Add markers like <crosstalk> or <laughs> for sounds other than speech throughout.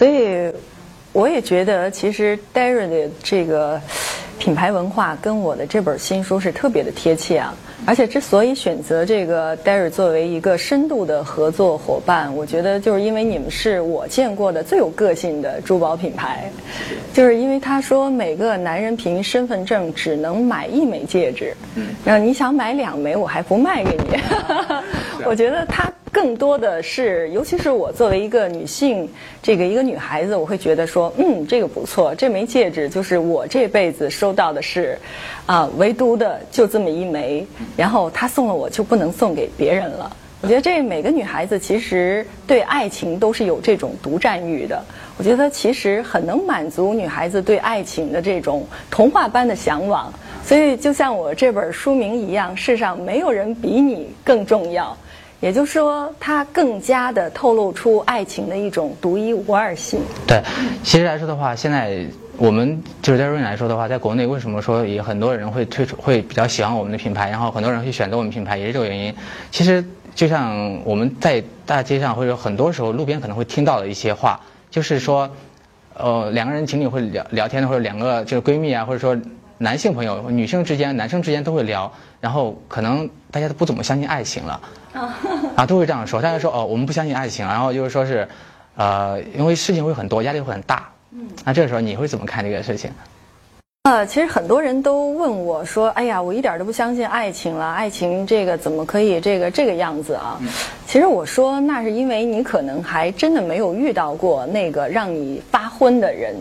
所以我也觉得，其实 Derry 的这个品牌文化跟我的这本新书是特别的贴切啊。而且之所以选择这个 Derry 作为一个深度的合作伙伴，我觉得就是因为你们是我见过的最有个性的珠宝品牌。就是因为他说每个男人凭身份证只能买一枚戒指，然后你想买两枚，我还不卖给你。<laughs> 我觉得他。更多的是，尤其是我作为一个女性，这个一个女孩子，我会觉得说，嗯，这个不错，这枚戒指就是我这辈子收到的是，啊，唯独的就这么一枚，然后他送了我就不能送给别人了。我觉得这每个女孩子其实对爱情都是有这种独占欲的。我觉得其实很能满足女孩子对爱情的这种童话般的向往。所以就像我这本书名一样，世上没有人比你更重要。也就是说，它更加的透露出爱情的一种独一无二性。对，其实来说的话，现在我们就是在瑞来说的话，在国内为什么说也很多人会推出，会比较喜欢我们的品牌，然后很多人会选择我们品牌，也是这个原因。其实就像我们在大街上或者很多时候路边可能会听到的一些话，就是说，呃，两个人情侣会聊聊天的，或者两个就是闺蜜啊，或者说男性朋友、女性之间、男生之间都会聊，然后可能大家都不怎么相信爱情了。啊，<laughs> 都会这样说。大家说哦，我们不相信爱情，然后就是说是，呃，因为事情会很多，压力会很大。嗯，那这个时候你会怎么看这个事情？呃，其实很多人都问我说：“哎呀，我一点都不相信爱情了，爱情这个怎么可以这个这个样子啊？”其实我说，那是因为你可能还真的没有遇到过那个让你发昏的人。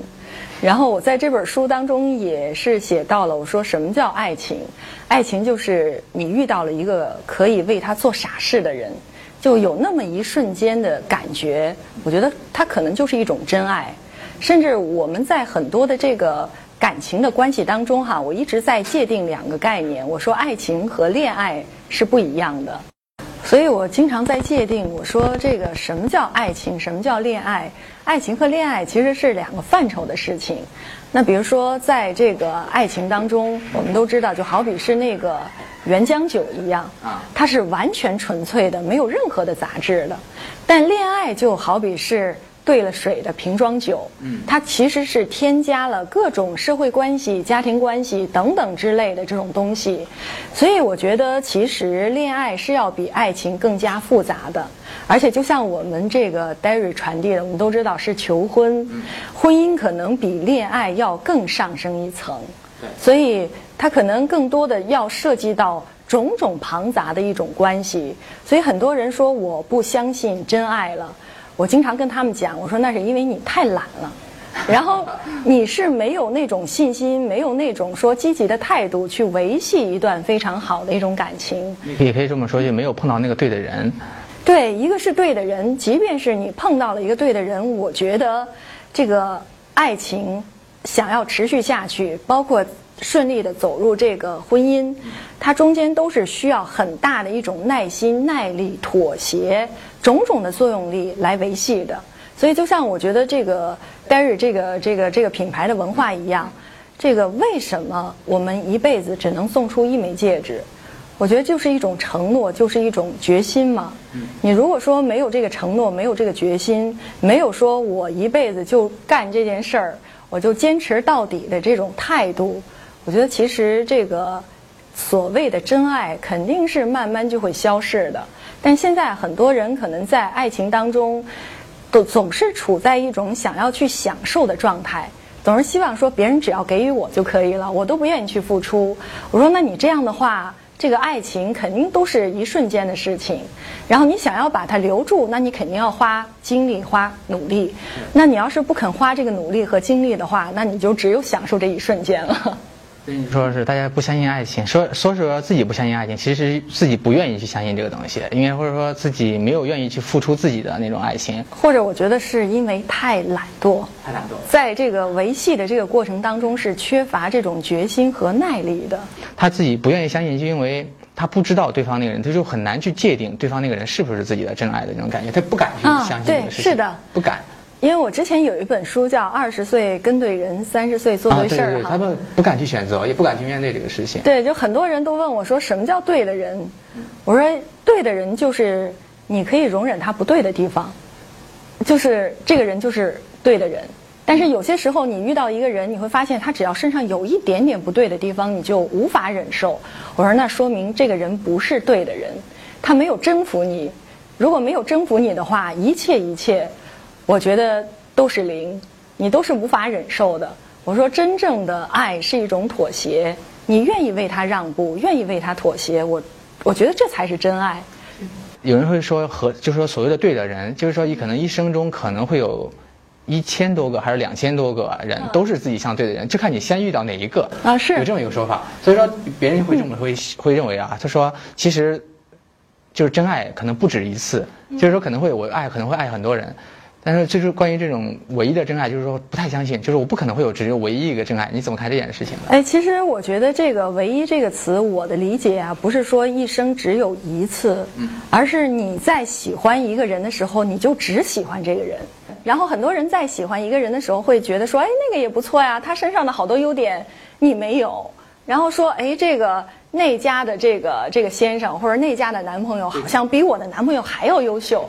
然后我在这本书当中也是写到了，我说什么叫爱情？爱情就是你遇到了一个可以为他做傻事的人，就有那么一瞬间的感觉。我觉得他可能就是一种真爱。甚至我们在很多的这个感情的关系当中，哈，我一直在界定两个概念。我说爱情和恋爱是不一样的。所以我经常在界定，我说这个什么叫爱情，什么叫恋爱？爱情和恋爱其实是两个范畴的事情。那比如说，在这个爱情当中，我们都知道，就好比是那个原浆酒一样，它是完全纯粹的，没有任何的杂质的。但恋爱就好比是。兑了水的瓶装酒，它其实是添加了各种社会关系、家庭关系等等之类的这种东西，所以我觉得其实恋爱是要比爱情更加复杂的，而且就像我们这个 Derry 传递的，我们都知道是求婚，婚姻可能比恋爱要更上升一层，所以它可能更多的要涉及到种种庞杂的一种关系，所以很多人说我不相信真爱了。我经常跟他们讲，我说那是因为你太懒了，然后你是没有那种信心，没有那种说积极的态度去维系一段非常好的一种感情。也可以这么说，就没有碰到那个对的人。对，一个是对的人，即便是你碰到了一个对的人，我觉得这个爱情想要持续下去，包括顺利的走入这个婚姻，它中间都是需要很大的一种耐心、耐力、妥协。种种的作用力来维系的，所以就像我觉得这个 Derry 这个这个这个品牌的文化一样，这个为什么我们一辈子只能送出一枚戒指？我觉得就是一种承诺，就是一种决心嘛。你如果说没有这个承诺，没有这个决心，没有说我一辈子就干这件事儿，我就坚持到底的这种态度，我觉得其实这个所谓的真爱肯定是慢慢就会消逝的。但现在很多人可能在爱情当中，都总是处在一种想要去享受的状态，总是希望说别人只要给予我就可以了，我都不愿意去付出。我说那你这样的话，这个爱情肯定都是一瞬间的事情，然后你想要把它留住，那你肯定要花精力、花努力。那你要是不肯花这个努力和精力的话，那你就只有享受这一瞬间了。说是大家不相信爱情，说说是说自己不相信爱情，其实自己不愿意去相信这个东西，因为或者说自己没有愿意去付出自己的那种爱情，或者我觉得是因为太懒惰，太懒惰，在这个维系的这个过程当中是缺乏这种决心和耐力的。他自己不愿意相信，就因为他不知道对方那个人，他就很难去界定对方那个人是不是自己的真爱的那种感觉，他不敢去相信这个事情，是的，不敢。因为我之前有一本书叫《二十岁跟对人，三十岁做对事儿》哈，他们不敢去选择，也不敢去面对这个事情。对，就很多人都问我说：“什么叫对的人？”我说：“对的人就是你可以容忍他不对的地方，就是这个人就是对的人。但是有些时候，你遇到一个人，你会发现他只要身上有一点点不对的地方，你就无法忍受。我说，那说明这个人不是对的人，他没有征服你。如果没有征服你的话，一切一切，我觉得都是零，你都是无法忍受的。我说，真正的爱是一种妥协，你愿意为他让步，愿意为他妥协，我我觉得这才是真爱。有人会说和就是说所谓的对的人，就是说你可能一生中可能会有。一千多个还是两千多个人都是自己相对的人，就看你先遇到哪一个啊，是有这么一个说法。所以说别人会这么会会认为啊，他说其实就是真爱可能不止一次，就是说可能会我爱可能会爱很多人。但是就是关于这种唯一的真爱，就是说不太相信，就是我不可能会有只有唯一一个真爱。你怎么看这件事情呢？哎，其实我觉得这个“唯一”这个词，我的理解啊，不是说一生只有一次，而是你在喜欢一个人的时候，你就只喜欢这个人。然后很多人在喜欢一个人的时候，会觉得说，哎，那个也不错呀，他身上的好多优点你没有。然后说，哎，这个。那家的这个这个先生或者那家的男朋友好像比我的男朋友还要优秀。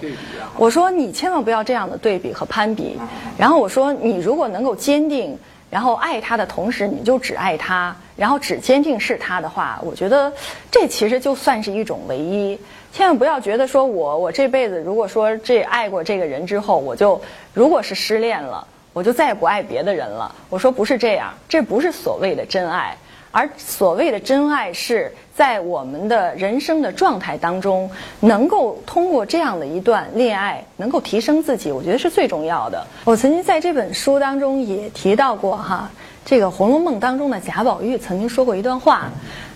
我说你千万不要这样的对比和攀比。然后我说你如果能够坚定，然后爱他的同时你就只爱他，然后只坚定是他的话，我觉得这其实就算是一种唯一。千万不要觉得说我我这辈子如果说这爱过这个人之后，我就如果是失恋了，我就再也不爱别的人了。我说不是这样，这不是所谓的真爱。而所谓的真爱，是在我们的人生的状态当中，能够通过这样的一段恋爱，能够提升自己，我觉得是最重要的。我曾经在这本书当中也提到过哈，这个《红楼梦》当中的贾宝玉曾经说过一段话，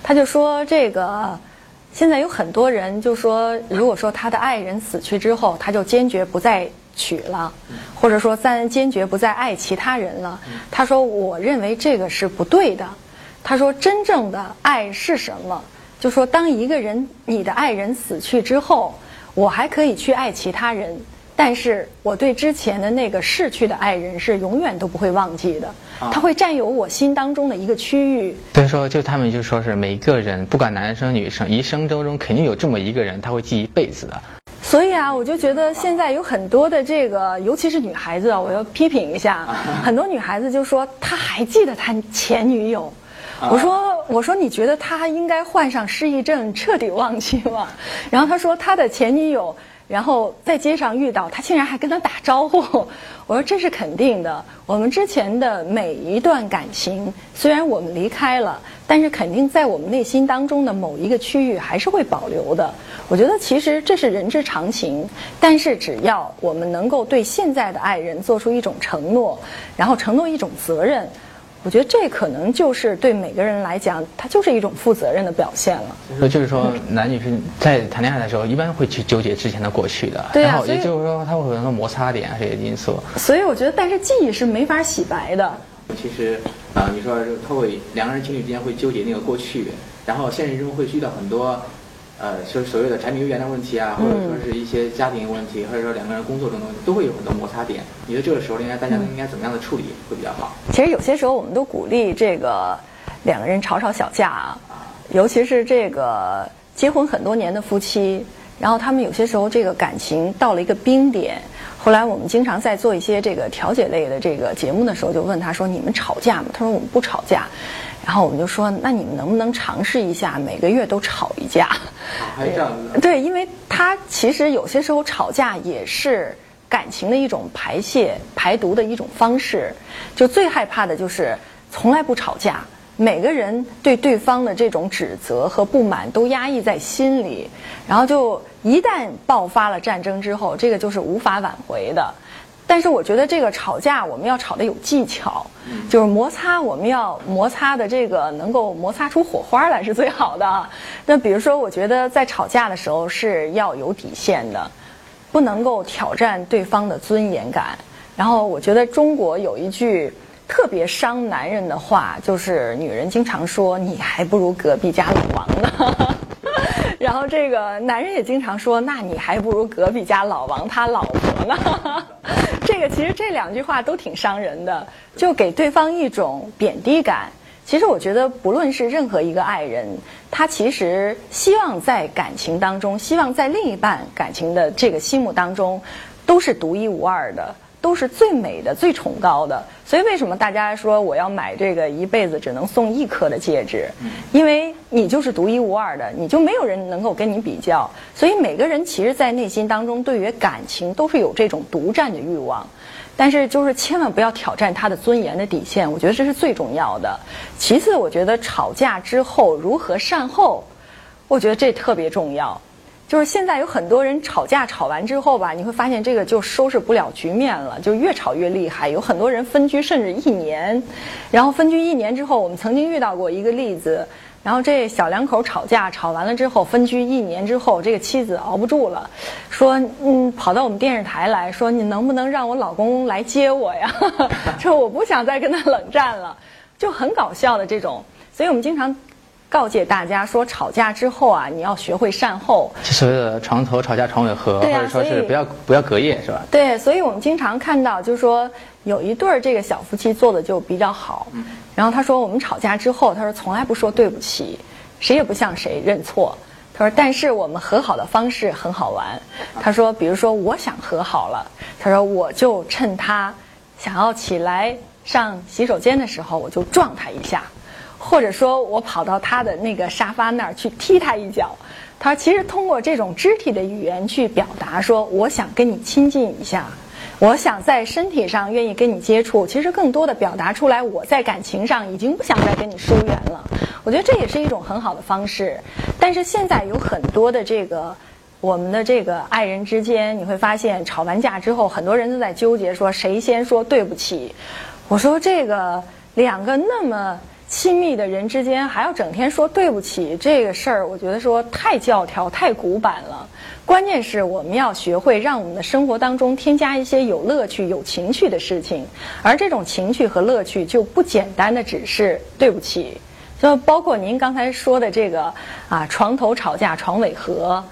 他就说这个现在有很多人就说，如果说他的爱人死去之后，他就坚决不再娶了，或者说再坚决不再爱其他人了。他说，我认为这个是不对的。他说：“真正的爱是什么？就说当一个人你的爱人死去之后，我还可以去爱其他人，但是我对之前的那个逝去的爱人是永远都不会忘记的。他会占有我心当中的一个区域。所以说，就他们就说是每个人，不管男生女生，一生当中肯定有这么一个人，他会记一辈子的。所以啊，我就觉得现在有很多的这个，尤其是女孩子啊，我要批评一下，<laughs> 很多女孩子就说她还记得她前女友。”我说，我说，你觉得他应该患上失忆症，彻底忘记吗？<laughs> 然后他说，他的前女友，然后在街上遇到他，竟然还跟他打招呼。<laughs> 我说，这是肯定的。我们之前的每一段感情，虽然我们离开了，但是肯定在我们内心当中的某一个区域还是会保留的。我觉得其实这是人之常情。但是只要我们能够对现在的爱人做出一种承诺，然后承诺一种责任。我觉得这可能就是对每个人来讲，它就是一种负责任的表现了。说就是说，男女生在谈恋爱的时候，一般会去纠结之前的过去的，然后也就是说，他会有很多摩擦点这些因素。所以我觉得，但是记忆是没法洗白的。其实，啊，你说他会两个人情侣之间会纠结那个过去，然后现实中会遇到很多。呃，就是所谓的柴米油盐的问题啊，或者说是一些家庭问题，或者说两个人工作中的问题，都会有很多摩擦点。你觉得这个时候应该大家应该怎么样的处理会比较好？其实有些时候我们都鼓励这个两个人吵吵小架啊，尤其是这个结婚很多年的夫妻，然后他们有些时候这个感情到了一个冰点。后来我们经常在做一些这个调解类的这个节目的时候，就问他说：“你们吵架吗？”他说：“我们不吵架。”然后我们就说，那你们能不能尝试一下每个月都吵一架？<laughs> 还这样子？对，因为他其实有些时候吵架也是感情的一种排泄、排毒的一种方式。就最害怕的就是从来不吵架，每个人对对方的这种指责和不满都压抑在心里，然后就一旦爆发了战争之后，这个就是无法挽回的。但是我觉得这个吵架我们要吵得有技巧，就是摩擦我们要摩擦的这个能够摩擦出火花来是最好的。那比如说，我觉得在吵架的时候是要有底线的，不能够挑战对方的尊严感。然后我觉得中国有一句特别伤男人的话，就是女人经常说：“你还不如隔壁家老王呢。” <laughs> 然后这个男人也经常说：“那你还不如隔壁家老王他老婆呢。<laughs> ”这个其实这两句话都挺伤人的，就给对方一种贬低感。其实我觉得，不论是任何一个爱人，他其实希望在感情当中，希望在另一半感情的这个心目当中，都是独一无二的，都是最美的、最崇高的。所以为什么大家说我要买这个一辈子只能送一颗的戒指？因为你就是独一无二的，你就没有人能够跟你比较。所以每个人其实，在内心当中，对于感情都是有这种独占的欲望。但是就是千万不要挑战他的尊严的底线，我觉得这是最重要的。其次，我觉得吵架之后如何善后，我觉得这特别重要。就是现在有很多人吵架吵完之后吧，你会发现这个就收拾不了局面了，就越吵越厉害。有很多人分居甚至一年，然后分居一年之后，我们曾经遇到过一个例子。然后这小两口吵架，吵完了之后分居一年之后，这个妻子熬不住了，说嗯，跑到我们电视台来说，你能不能让我老公来接我呀？<laughs> 说我不想再跟他冷战了，就很搞笑的这种。所以我们经常告诫大家说，吵架之后啊，你要学会善后。所谓的床头吵架床尾和，对啊或者说是不要不要隔夜，是吧？对，所以我们经常看到，就是说有一对儿这个小夫妻做的就比较好。然后他说，我们吵架之后，他说从来不说对不起，谁也不向谁认错。他说，但是我们和好的方式很好玩。他说，比如说我想和好了，他说我就趁他想要起来上洗手间的时候，我就撞他一下。或者说我跑到他的那个沙发那儿去踢他一脚，他其实通过这种肢体的语言去表达说，我想跟你亲近一下，我想在身体上愿意跟你接触，其实更多的表达出来我在感情上已经不想再跟你疏远了。我觉得这也是一种很好的方式。但是现在有很多的这个。我们的这个爱人之间，你会发现吵完架之后，很多人都在纠结说谁先说对不起。我说这个两个那么亲密的人之间，还要整天说对不起，这个事儿，我觉得说太教条、太古板了。关键是我们要学会让我们的生活当中添加一些有乐趣、有情趣的事情，而这种情趣和乐趣就不简单的只是对不起。就包括您刚才说的这个啊，床头吵架床尾和。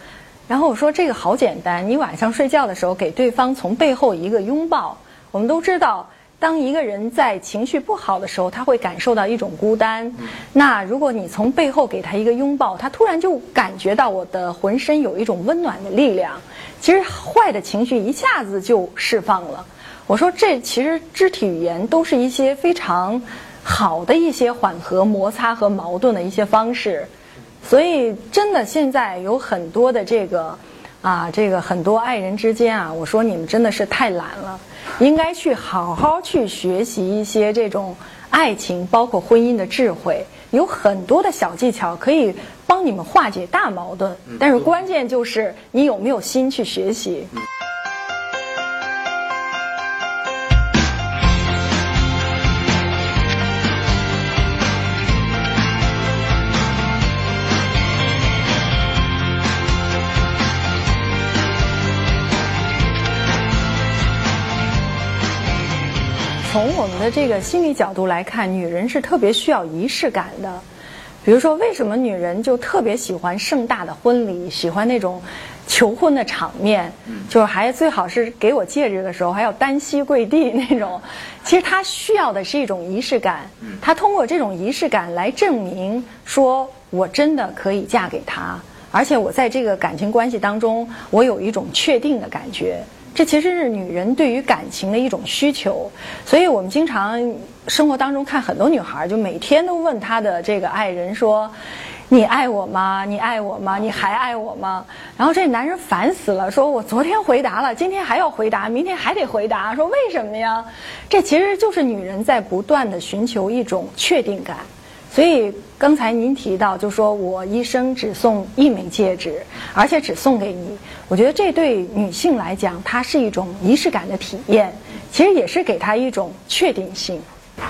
然后我说这个好简单，你晚上睡觉的时候给对方从背后一个拥抱。我们都知道，当一个人在情绪不好的时候，他会感受到一种孤单。那如果你从背后给他一个拥抱，他突然就感觉到我的浑身有一种温暖的力量。其实坏的情绪一下子就释放了。我说这其实肢体语言都是一些非常好的一些缓和摩擦和矛盾的一些方式。所以，真的现在有很多的这个，啊，这个很多爱人之间啊，我说你们真的是太懒了，应该去好好去学习一些这种爱情，包括婚姻的智慧，有很多的小技巧可以帮你们化解大矛盾。但是关键就是你有没有心去学习。从我们的这个心理角度来看，女人是特别需要仪式感的。比如说，为什么女人就特别喜欢盛大的婚礼，喜欢那种求婚的场面，就是还最好是给我戒指的时候还要单膝跪地那种。<laughs> 其实她需要的是一种仪式感，她通过这种仪式感来证明说我真的可以嫁给他，而且我在这个感情关系当中，我有一种确定的感觉。这其实是女人对于感情的一种需求，所以我们经常生活当中看很多女孩，就每天都问她的这个爱人说：“你爱我吗？你爱我吗？你还爱我吗？”然后这男人烦死了，说：“我昨天回答了，今天还要回答，明天还得回答。”说为什么呀？这其实就是女人在不断的寻求一种确定感。所以刚才您提到，就说我一生只送一枚戒指，而且只送给你。我觉得这对女性来讲，它是一种仪式感的体验，其实也是给她一种确定性。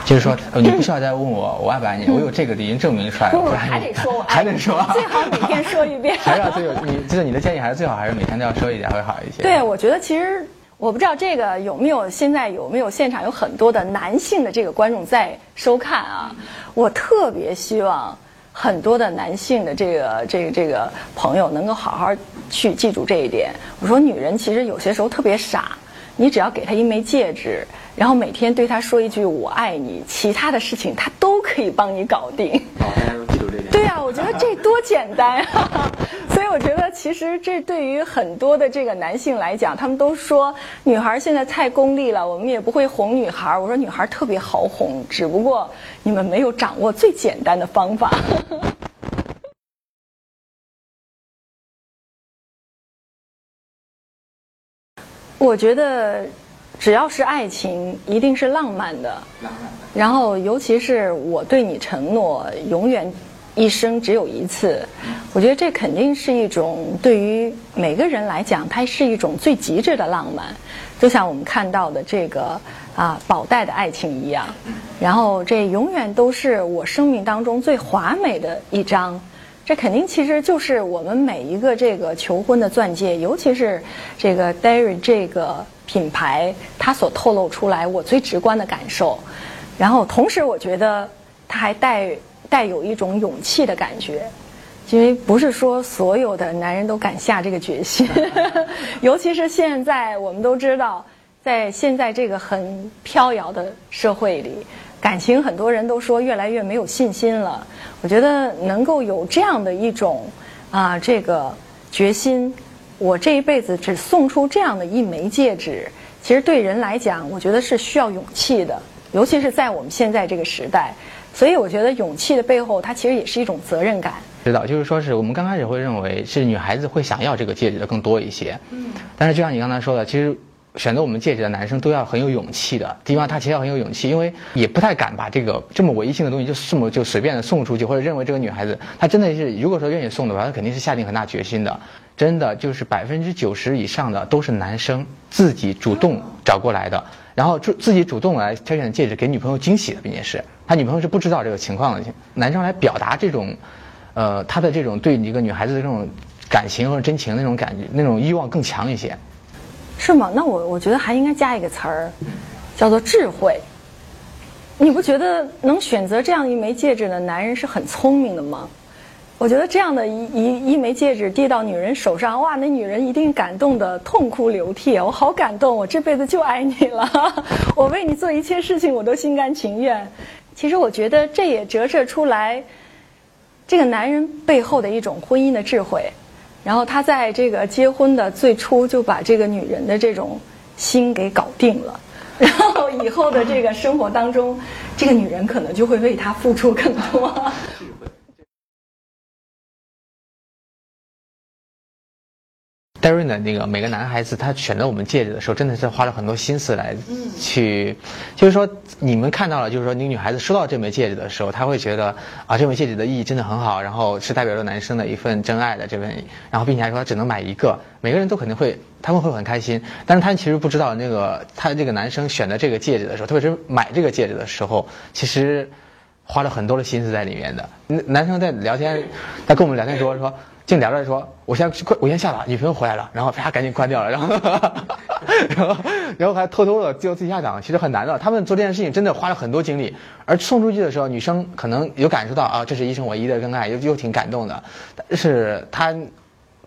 就是说，呃你不需要再问我我爱不爱你，我有这个已经证明出来了。不，我还得说 <laughs> 还得说，最好每天说一遍。<laughs> 还是要最有你，就是你的建议还是最好还是每天都要说一点会好一些。对，我觉得其实我不知道这个有没有现在有没有现场有很多的男性的这个观众在收看啊，我特别希望很多的男性的这个这个这个朋友能够好好去记住这一点。我说女人其实有些时候特别傻，你只要给她一枚戒指。然后每天对她说一句“我爱你”，其他的事情她都可以帮你搞定。好，大家都记住这点。对呀、我觉得这多简单啊！其其实这对于很多的这个男性来讲，他们都说女孩现在太功利了，我们也不会哄女孩。我说女孩特别好哄，只不过你们没有掌握最简单的方法。<laughs> 我觉得，只要是爱情，一定是浪漫的。浪漫。然后，尤其是我对你承诺，永远一生只有一次。我觉得这肯定是一种对于每个人来讲，它是一种最极致的浪漫。就像我们看到的这个啊，宝黛的爱情一样。然后，这永远都是我生命当中最华美的一章。这肯定其实就是我们每一个这个求婚的钻戒，尤其是这个 Dairy 这个品牌，它所透露出来我最直观的感受。然后同时，我觉得它还带带有一种勇气的感觉，因为不是说所有的男人都敢下这个决心，<laughs> 尤其是现在我们都知道，在现在这个很飘摇的社会里。感情很多人都说越来越没有信心了，我觉得能够有这样的一种啊这个决心，我这一辈子只送出这样的一枚戒指，其实对人来讲，我觉得是需要勇气的，尤其是在我们现在这个时代，所以我觉得勇气的背后，它其实也是一种责任感。知道，就是说是我们刚开始会认为是女孩子会想要这个戒指的更多一些，嗯，但是就像你刚才说的，其实。选择我们戒指的男生都要很有勇气的，地方他其实要很有勇气，因为也不太敢把这个这么唯一性的东西就这么就随便的送出去，或者认为这个女孩子她真的是如果说愿意送的话，她肯定是下定很大决心的。真的就是百分之九十以上的都是男生自己主动找过来的，然后自自己主动来挑选戒指给女朋友惊喜的，并且是他女朋友是不知道这个情况的。男生来表达这种，呃，他的这种对一个女孩子的这种感情或者真情那种感觉那种欲望更强一些。是吗？那我我觉得还应该加一个词儿，叫做智慧。你不觉得能选择这样一枚戒指的男人是很聪明的吗？我觉得这样的一一一枚戒指递到女人手上，哇，那女人一定感动的痛哭流涕。我好感动，我这辈子就爱你了，<laughs> 我为你做一切事情我都心甘情愿。其实我觉得这也折射出来这个男人背后的一种婚姻的智慧。然后他在这个结婚的最初就把这个女人的这种心给搞定了，<laughs> 然后以后的这个生活当中，这个女人可能就会为他付出更多。戴瑞的那个每个男孩子，他选择我们戒指的时候，真的是花了很多心思来去，就是说你们看到了，就是说你女孩子收到这枚戒指的时候，她会觉得啊，这枚戒指的意义真的很好，然后是代表着男生的一份真爱的这份，然后并且还说只能买一个，每个人都肯定会他们会很开心，但是他其实不知道那个他这个男生选择这个戒指的时候，特别是买这个戒指的时候，其实花了很多的心思在里面的。男生在聊天，他跟我们聊天说说。净聊着说，我先快，我先下了，女朋友回来了，然后啪赶紧关掉了，然后，然后，然后还偷偷的就自己下岗，其实很难的。他们做这件事情真的花了很多精力，而送出去的时候，女生可能有感受到啊，这是一生唯一的真爱，又又挺感动的，但是他，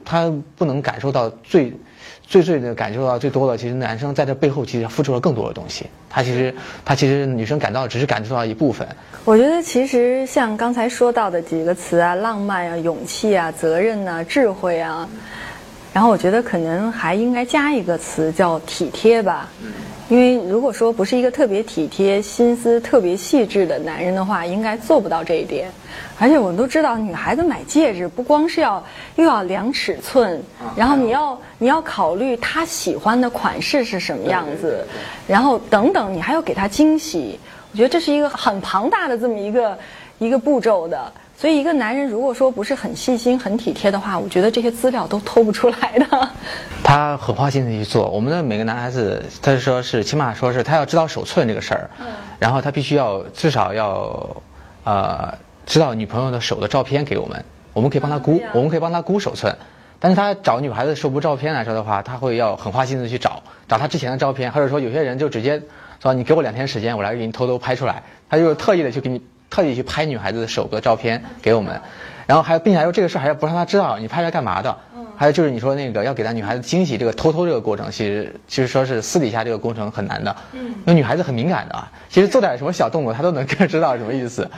他不能感受到最。最最的感受到最多的，其实男生在这背后其实付出了更多的东西。他其实他其实女生感到只是感受到一部分。我觉得其实像刚才说到的几个词啊，浪漫啊、勇气啊、责任啊、智慧啊，然后我觉得可能还应该加一个词叫体贴吧。因为如果说不是一个特别体贴、心思特别细致的男人的话，应该做不到这一点。而且我们都知道，女孩子买戒指不光是要又要量尺寸，然后你要你要考虑她喜欢的款式是什么样子，然后等等，你还要给她惊喜。我觉得这是一个很庞大的这么一个一个步骤的。所以，一个男人如果说不是很细心、很体贴的话，我觉得这些资料都偷不出来的。他很花心思去做。我们的每个男孩子，他说是起码说是他要知道手寸这个事儿，然后他必须要至少要，呃，知道女朋友的手的照片给我们，我们可以帮他估，我们可以帮他估手寸。但是他找女孩子手部照片来说的话，他会要很花心思去找，找他之前的照片，或者说有些人就直接说你给我两天时间，我来给你偷偷拍出来，他就特意的去给你。特意去拍女孩子的手的照片给我们，然后还有并且还说这个事还要不让她知道你拍来干嘛的。还有就是你说那个要给她女孩子惊喜，这个偷偷这个过程，其实其实说是私底下这个过程很难的。嗯，因为女孩子很敏感的，其实做点什么小动作她都能知道什么意思。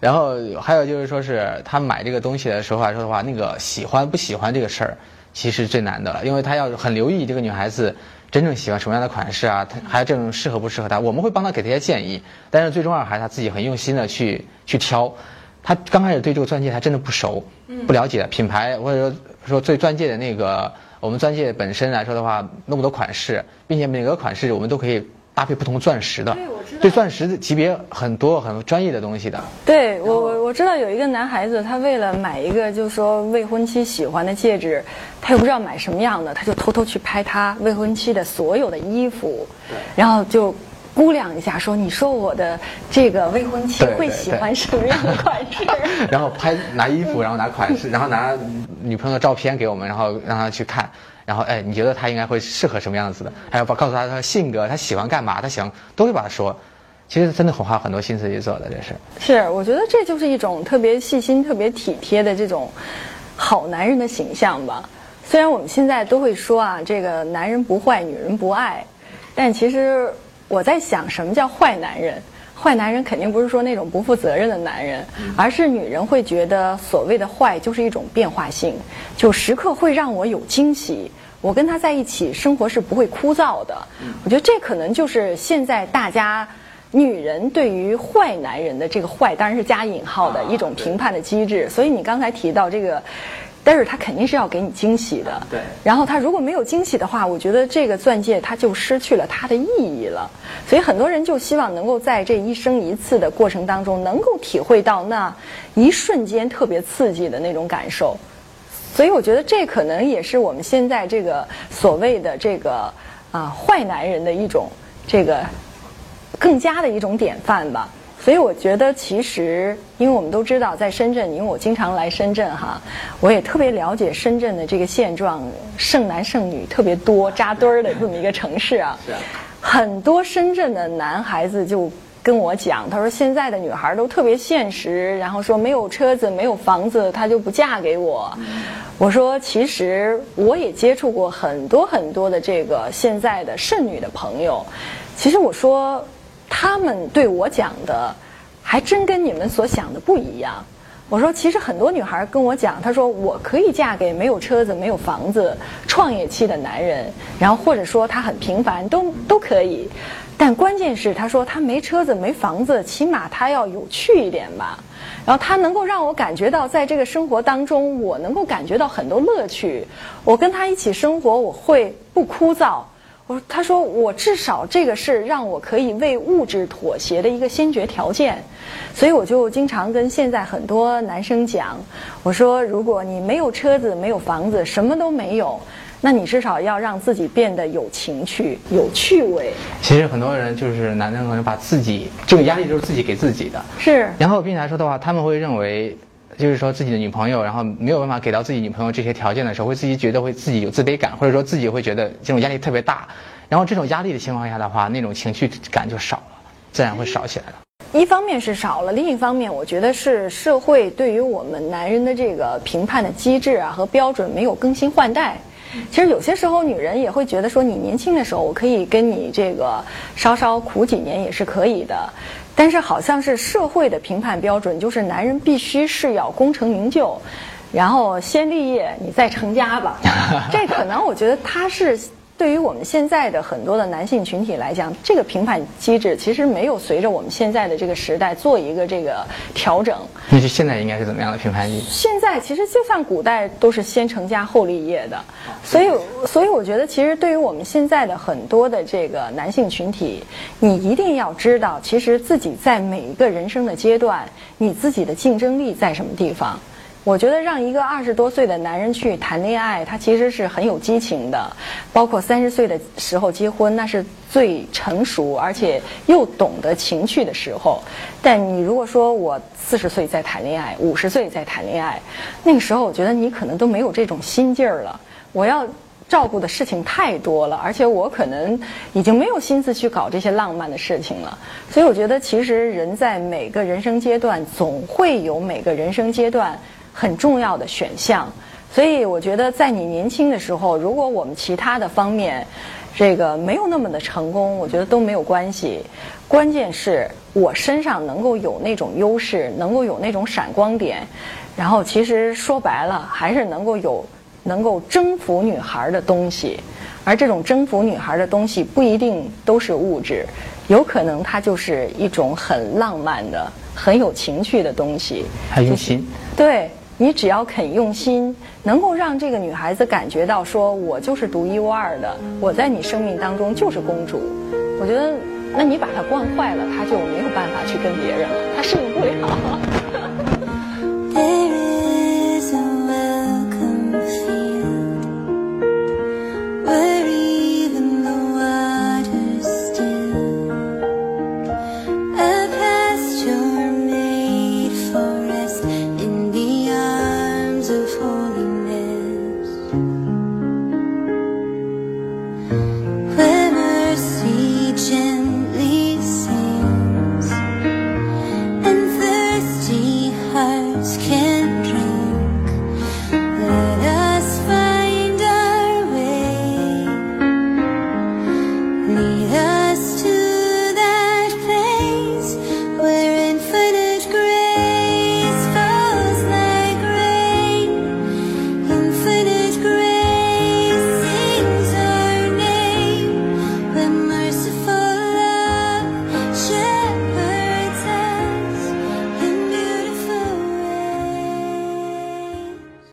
然后还有就是说是她买这个东西的时候来说的话，那个喜欢不喜欢这个事儿，其实最难的了，因为她要很留意这个女孩子真正喜欢什么样的款式啊，他还有这种适合不适合他。我们会帮他给他一些建议，但是最重要还是他自己很用心的去去挑。他刚开始对这个钻戒他真的不熟，不了解品牌或者说说对钻戒的那个，我们钻戒本身来说的话，那么多款式，并且每个款式我们都可以。搭配不同钻石的，对，钻石的级别很多很专业的东西的。对我我我知道有一个男孩子，他为了买一个就是说未婚妻喜欢的戒指，他又不知道买什么样的，他就偷偷去拍他未婚妻的所有的衣服，然后就估量一下，说你说我的这个未婚妻会喜欢什么样的款式？<laughs> 然后拍拿衣服，然后拿款式，然后拿女朋友的照片给我们，然后让他去看。然后，哎，你觉得他应该会适合什么样子的？还要把告诉他他性格，他喜欢干嘛，他想都会把他说。其实真的很花很多心思去做的，这是。是，我觉得这就是一种特别细心、特别体贴的这种好男人的形象吧。虽然我们现在都会说啊，这个男人不坏，女人不爱，但其实我在想，什么叫坏男人？坏男人肯定不是说那种不负责任的男人，而是女人会觉得所谓的坏就是一种变化性，就时刻会让我有惊喜。我跟他在一起，生活是不会枯燥的。我觉得这可能就是现在大家女人对于坏男人的这个坏，当然是加引号的一种评判的机制。所以你刚才提到这个。但是他肯定是要给你惊喜的，对。然后他如果没有惊喜的话，我觉得这个钻戒它就失去了它的意义了。所以很多人就希望能够在这一生一次的过程当中，能够体会到那一瞬间特别刺激的那种感受。所以我觉得这可能也是我们现在这个所谓的这个啊坏男人的一种这个更加的一种典范吧。所以我觉得，其实，因为我们都知道，在深圳，因为我经常来深圳哈，我也特别了解深圳的这个现状，剩男剩女特别多扎堆儿的这么一个城市啊。是。很多深圳的男孩子就跟我讲，他说现在的女孩都特别现实，然后说没有车子、没有房子，她就不嫁给我。我说，其实我也接触过很多很多的这个现在的剩女的朋友，其实我说。他们对我讲的，还真跟你们所想的不一样。我说，其实很多女孩跟我讲，她说我可以嫁给没有车子、没有房子、创业期的男人，然后或者说他很平凡，都都可以。但关键是，她说他没车子、没房子，起码他要有趣一点吧。然后他能够让我感觉到，在这个生活当中，我能够感觉到很多乐趣。我跟他一起生活，我会不枯燥。我他说我至少这个是让我可以为物质妥协的一个先决条件，所以我就经常跟现在很多男生讲，我说如果你没有车子没有房子什么都没有，那你至少要让自己变得有情趣有趣味。其实很多人就是男生可能把自己这个压力都是自己给自己的，是。然后并且来说的话，他们会认为。就是说自己的女朋友，然后没有办法给到自己女朋友这些条件的时候，会自己觉得会自己有自卑感，或者说自己会觉得这种压力特别大。然后这种压力的情况下的话，那种情绪感就少了，自然会少起来了。一方面是少了，另一方面我觉得是社会对于我们男人的这个评判的机制啊和标准没有更新换代。其实有些时候女人也会觉得说，你年轻的时候我可以跟你这个稍稍苦几年也是可以的。但是好像是社会的评判标准，就是男人必须是要功成名就，然后先立业，你再成家吧。<laughs> 这可能我觉得他是。对于我们现在的很多的男性群体来讲，这个评判机制其实没有随着我们现在的这个时代做一个这个调整。那就现在应该是怎么样的评判机制？现在其实就算古代都是先成家后立业的，所以所以我觉得其实对于我们现在的很多的这个男性群体，你一定要知道，其实自己在每一个人生的阶段，你自己的竞争力在什么地方。我觉得让一个二十多岁的男人去谈恋爱，他其实是很有激情的。包括三十岁的时候结婚，那是最成熟而且又懂得情趣的时候。但你如果说我四十岁在谈恋爱，五十岁在谈恋爱，那个时候我觉得你可能都没有这种心劲儿了。我要照顾的事情太多了，而且我可能已经没有心思去搞这些浪漫的事情了。所以我觉得，其实人在每个人生阶段，总会有每个人生阶段。很重要的选项，所以我觉得在你年轻的时候，如果我们其他的方面，这个没有那么的成功，我觉得都没有关系。关键是我身上能够有那种优势，能够有那种闪光点，然后其实说白了，还是能够有能够征服女孩的东西，而这种征服女孩的东西不一定都是物质，有可能它就是一种很浪漫的、很有情趣的东西。还用心。对你只要肯用心，能够让这个女孩子感觉到说，我就是独一无二的，我在你生命当中就是公主。我觉得，那你把她惯坏了，她就没有办法去跟别人了，她适应不了。